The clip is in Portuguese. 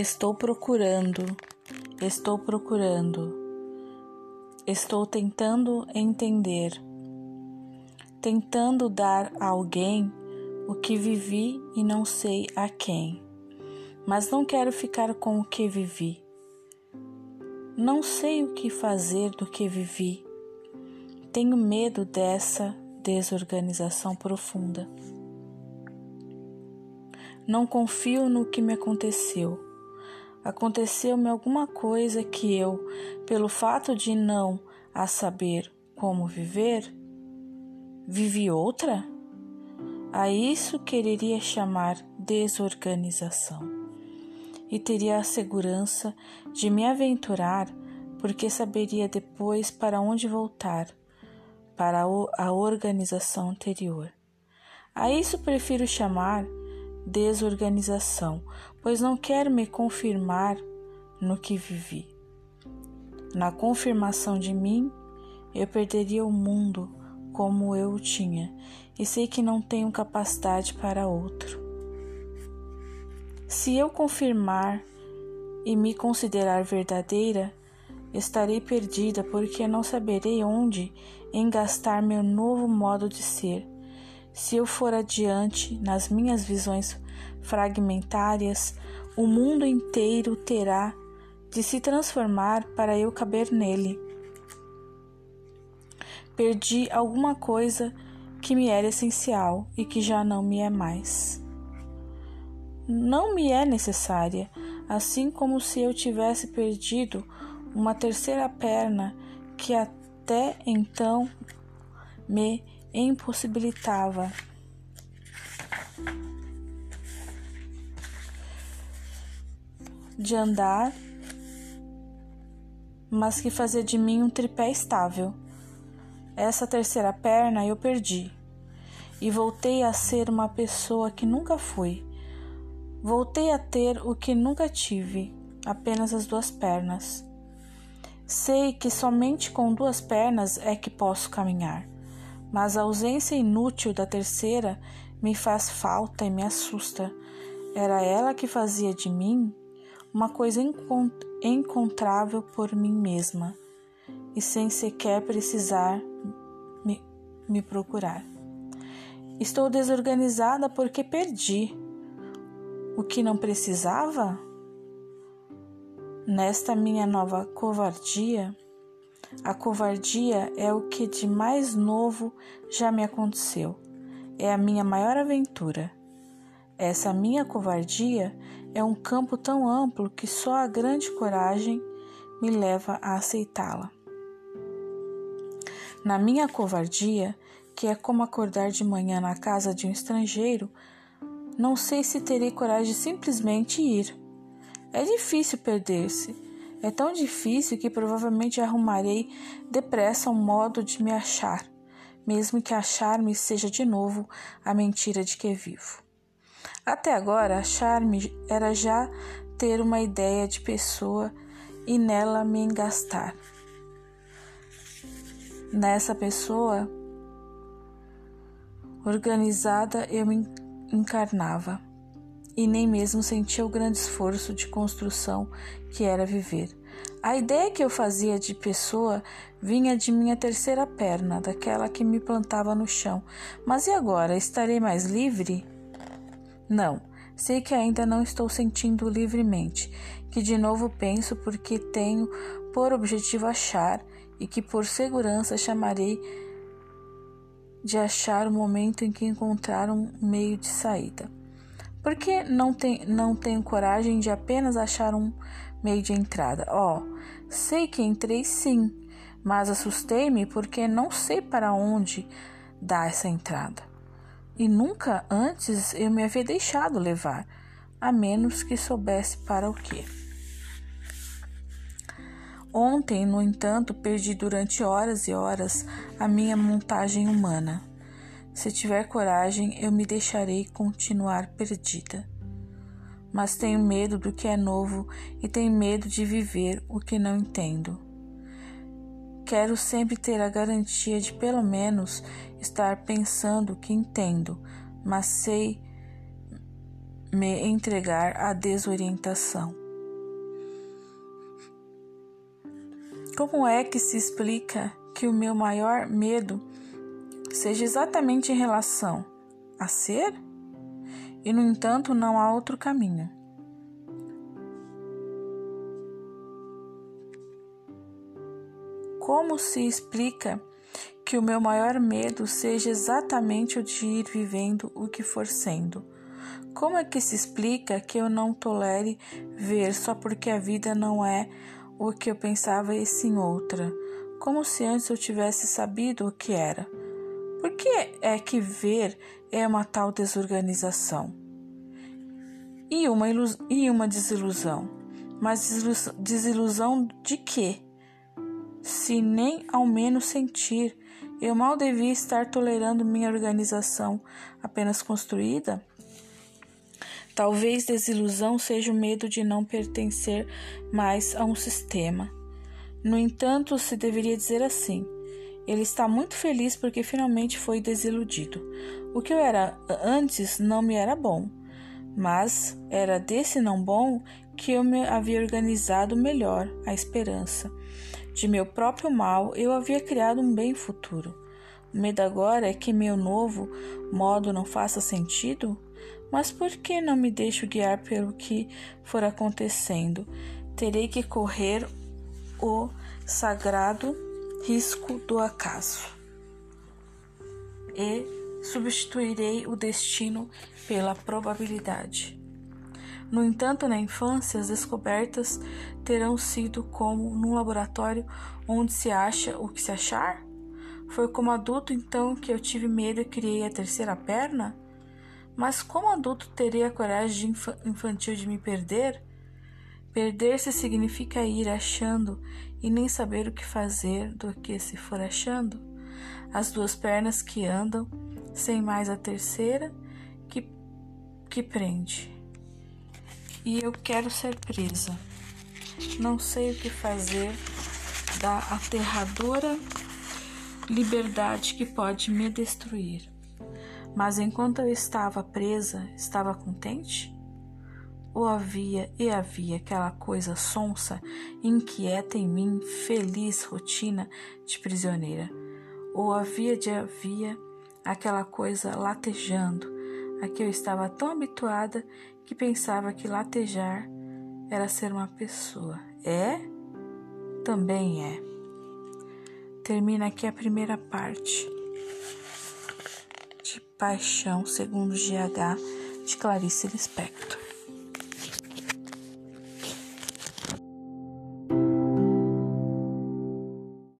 Estou procurando, estou procurando, estou tentando entender, tentando dar a alguém o que vivi e não sei a quem, mas não quero ficar com o que vivi. Não sei o que fazer do que vivi. Tenho medo dessa desorganização profunda. Não confio no que me aconteceu aconteceu-me alguma coisa que eu, pelo fato de não a saber como viver, vivi outra? A isso quereria chamar desorganização. E teria a segurança de me aventurar, porque saberia depois para onde voltar, para a organização anterior. A isso prefiro chamar desorganização, pois não quero me confirmar no que vivi. Na confirmação de mim, eu perderia o mundo como eu o tinha, e sei que não tenho capacidade para outro. Se eu confirmar e me considerar verdadeira, estarei perdida porque não saberei onde engastar meu novo modo de ser se eu for adiante nas minhas visões fragmentárias, o mundo inteiro terá de se transformar para eu caber nele. Perdi alguma coisa que me era essencial e que já não me é mais. Não me é necessária, assim como se eu tivesse perdido uma terceira perna que até então me impossibilitava de andar, mas que fazia de mim um tripé estável. Essa terceira perna eu perdi e voltei a ser uma pessoa que nunca fui. Voltei a ter o que nunca tive, apenas as duas pernas. Sei que somente com duas pernas é que posso caminhar mas a ausência inútil da terceira me faz falta e me assusta. Era ela que fazia de mim uma coisa encontrável por mim mesma e sem sequer precisar me, me procurar. Estou desorganizada porque perdi o que não precisava? Nesta minha nova covardia, a covardia é o que de mais novo já me aconteceu. É a minha maior aventura. Essa minha covardia é um campo tão amplo que só a grande coragem me leva a aceitá-la. Na minha covardia, que é como acordar de manhã na casa de um estrangeiro, não sei se terei coragem de simplesmente ir. É difícil perder-se é tão difícil que provavelmente arrumarei depressa um modo de me achar, mesmo que achar-me seja de novo a mentira de que vivo. Até agora, achar-me era já ter uma ideia de pessoa e nela me engastar. Nessa pessoa organizada eu me encarnava e nem mesmo sentia o grande esforço de construção que era viver. A ideia que eu fazia de pessoa vinha de minha terceira perna, daquela que me plantava no chão. Mas e agora? Estarei mais livre? Não, sei que ainda não estou sentindo livremente, que de novo penso porque tenho por objetivo achar e que por segurança chamarei de achar o momento em que encontrar um meio de saída. Por que não, tem, não tenho coragem de apenas achar um meio de entrada? Ó, oh, sei que entrei sim, mas assustei-me porque não sei para onde dá essa entrada. E nunca antes eu me havia deixado levar, a menos que soubesse para o quê. Ontem, no entanto, perdi durante horas e horas a minha montagem humana. Se tiver coragem, eu me deixarei continuar perdida. Mas tenho medo do que é novo e tenho medo de viver o que não entendo. Quero sempre ter a garantia de pelo menos estar pensando que entendo, mas sei me entregar à desorientação. Como é que se explica que o meu maior medo seja exatamente em relação a ser? E, no entanto, não há outro caminho. Como se explica que o meu maior medo seja exatamente o de ir vivendo o que for sendo? Como é que se explica que eu não tolere ver só porque a vida não é o que eu pensava e sim outra? Como se antes eu tivesse sabido o que era. Por que é que ver é uma tal desorganização? E uma, e uma desilusão? Mas desilusão de quê? Se nem ao menos sentir, eu mal devia estar tolerando minha organização apenas construída? Talvez desilusão seja o medo de não pertencer mais a um sistema. No entanto, se deveria dizer assim: ele está muito feliz porque finalmente foi desiludido. O que eu era antes não me era bom, mas era desse não bom que eu me havia organizado melhor a esperança. De meu próprio mal, eu havia criado um bem futuro. O medo agora é que meu novo modo não faça sentido? Mas por que não me deixo guiar pelo que for acontecendo? Terei que correr o sagrado risco do acaso e substituirei o destino pela probabilidade. No entanto, na infância, as descobertas terão sido como num laboratório onde se acha o que se achar? Foi como adulto então que eu tive medo e criei a terceira perna? Mas como adulto terei a coragem infantil de me perder? Perder-se significa ir achando e nem saber o que fazer do que se for achando. As duas pernas que andam, sem mais a terceira que, que prende. E eu quero ser presa. Não sei o que fazer da aterradora liberdade que pode me destruir. Mas enquanto eu estava presa, estava contente? Ou havia e havia aquela coisa sonsa, inquieta em mim, feliz rotina de prisioneira? Ou havia de havia aquela coisa latejando, a que eu estava tão habituada que pensava que latejar era ser uma pessoa. É? Também é. Termina aqui a primeira parte. Paixão, segundo GH, de Clarice Lispector.